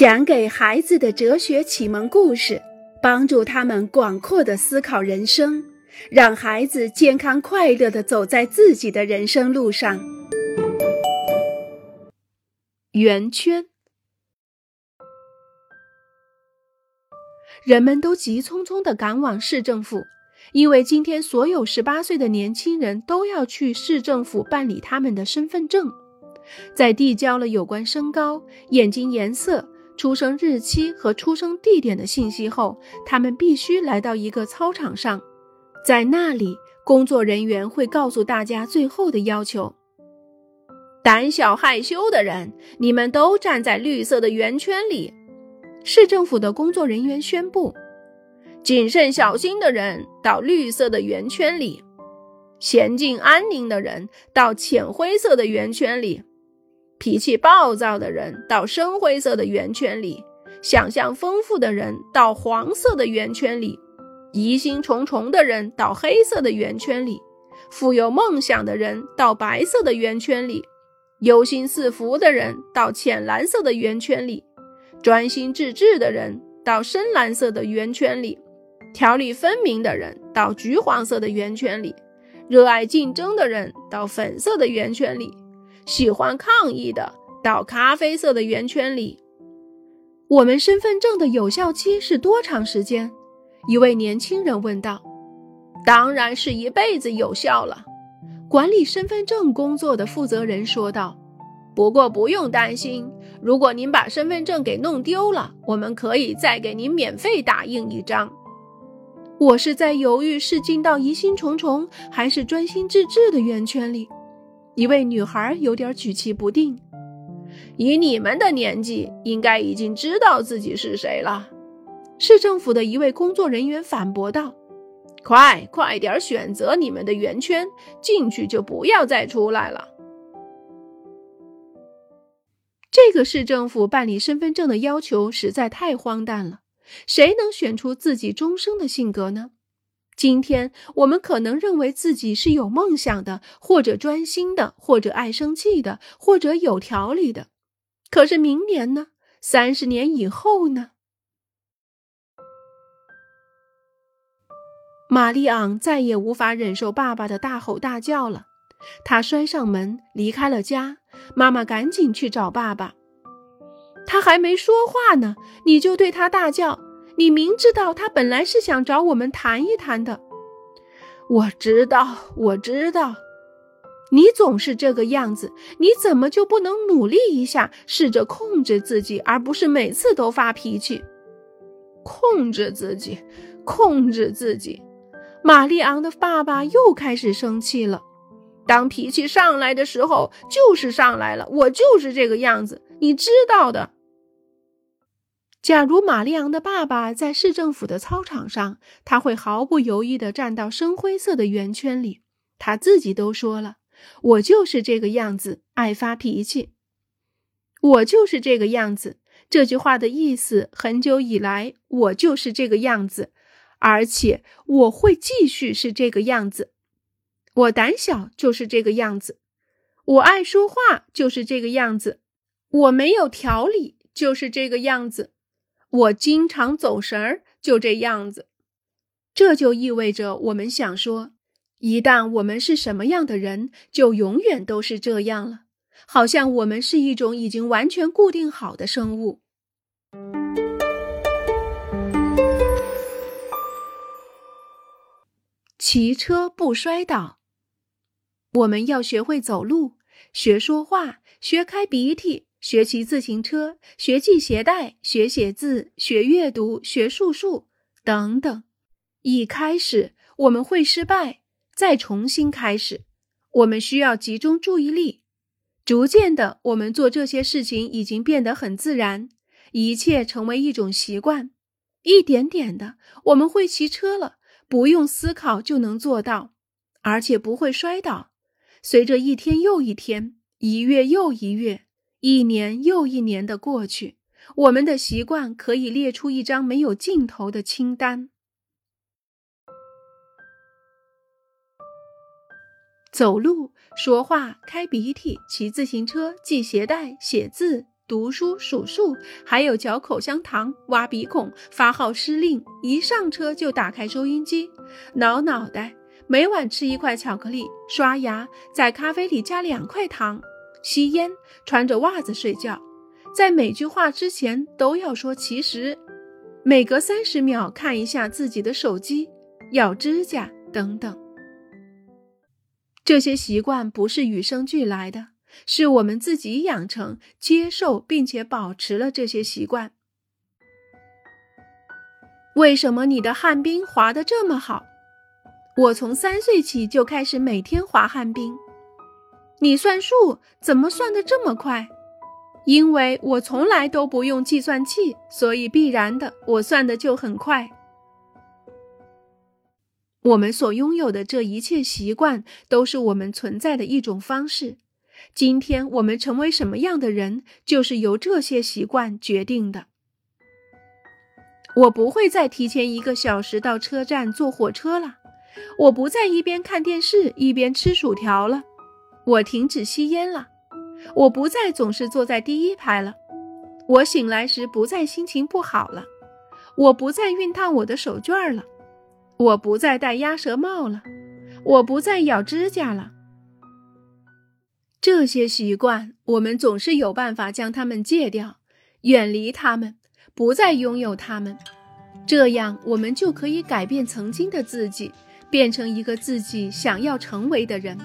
讲给孩子的哲学启蒙故事，帮助他们广阔的思考人生，让孩子健康快乐的走在自己的人生路上。圆圈，人们都急匆匆的赶往市政府，因为今天所有十八岁的年轻人都要去市政府办理他们的身份证。在递交了有关身高、眼睛颜色。出生日期和出生地点的信息后，他们必须来到一个操场上，在那里，工作人员会告诉大家最后的要求。胆小害羞的人，你们都站在绿色的圆圈里。市政府的工作人员宣布：谨慎小心的人到绿色的圆圈里，娴静安宁的人到浅灰色的圆圈里。脾气暴躁的人到深灰色的圆圈里，想象丰富的人到黄色的圆圈里，疑心重重的人到黑色的圆圈里，富有梦想的人到白色的圆圈里，忧心似福的人到浅蓝色的圆圈里，专心致志的人到深蓝色的圆圈里，条理分明的人到橘黄色的圆圈里，热爱竞争的人到粉色的圆圈里。喜欢抗议的，到咖啡色的圆圈里。我们身份证的有效期是多长时间？一位年轻人问道。当然是一辈子有效了。管理身份证工作的负责人说道。不过不用担心，如果您把身份证给弄丢了，我们可以再给您免费打印一张。我是在犹豫是进到疑心重重，还是专心致志的圆圈里。一位女孩有点举棋不定。以你们的年纪，应该已经知道自己是谁了。市政府的一位工作人员反驳道：“快，快点选择你们的圆圈，进去就不要再出来了。”这个市政府办理身份证的要求实在太荒诞了。谁能选出自己终生的性格呢？今天我们可能认为自己是有梦想的，或者专心的，或者爱生气的，或者有条理的。可是明年呢？三十年以后呢？玛丽昂再也无法忍受爸爸的大吼大叫了，她摔上门离开了家。妈妈赶紧去找爸爸，他还没说话呢，你就对他大叫。你明知道他本来是想找我们谈一谈的，我知道，我知道，你总是这个样子，你怎么就不能努力一下，试着控制自己，而不是每次都发脾气？控制自己，控制自己。玛丽昂的爸爸又开始生气了。当脾气上来的时候，就是上来了，我就是这个样子，你知道的。假如玛丽昂的爸爸在市政府的操场上，他会毫不犹豫地站到深灰色的圆圈里。他自己都说了：“我就是这个样子，爱发脾气。我就是这个样子。”这句话的意思，很久以来我就是这个样子，而且我会继续是这个样子。我胆小就是这个样子，我爱说话就是这个样子，我没有条理就是这个样子。我经常走神儿，就这样子。这就意味着我们想说，一旦我们是什么样的人，就永远都是这样了，好像我们是一种已经完全固定好的生物。骑车不摔倒，我们要学会走路，学说话，学开鼻涕。学骑自行车，学系鞋带，学写字，学阅读，学数数，等等。一开始我们会失败，再重新开始。我们需要集中注意力。逐渐的，我们做这些事情已经变得很自然，一切成为一种习惯。一点点的，我们会骑车了，不用思考就能做到，而且不会摔倒。随着一天又一天，一月又一月。一年又一年的过去，我们的习惯可以列出一张没有尽头的清单：走路、说话、开鼻涕、骑自行车、系鞋带、写字、读书、数数，还有嚼口香糖、挖鼻孔、发号施令。一上车就打开收音机，挠脑袋。每晚吃一块巧克力，刷牙，在咖啡里加两块糖，吸烟，穿着袜子睡觉。在每句话之前都要说其实。每隔三十秒看一下自己的手机，咬指甲等等。这些习惯不是与生俱来的，是我们自己养成、接受并且保持了这些习惯。为什么你的旱冰滑得这么好？我从三岁起就开始每天滑旱冰。你算数怎么算得这么快？因为我从来都不用计算器，所以必然的，我算的就很快。我们所拥有的这一切习惯，都是我们存在的一种方式。今天我们成为什么样的人，就是由这些习惯决定的。我不会再提前一个小时到车站坐火车了，我不再一边看电视一边吃薯条了，我停止吸烟了。我不再总是坐在第一排了，我醒来时不再心情不好了，我不再熨烫我的手绢了，我不再戴鸭舌帽了，我不再咬指甲了。这些习惯，我们总是有办法将它们戒掉，远离它们，不再拥有它们。这样，我们就可以改变曾经的自己，变成一个自己想要成为的人。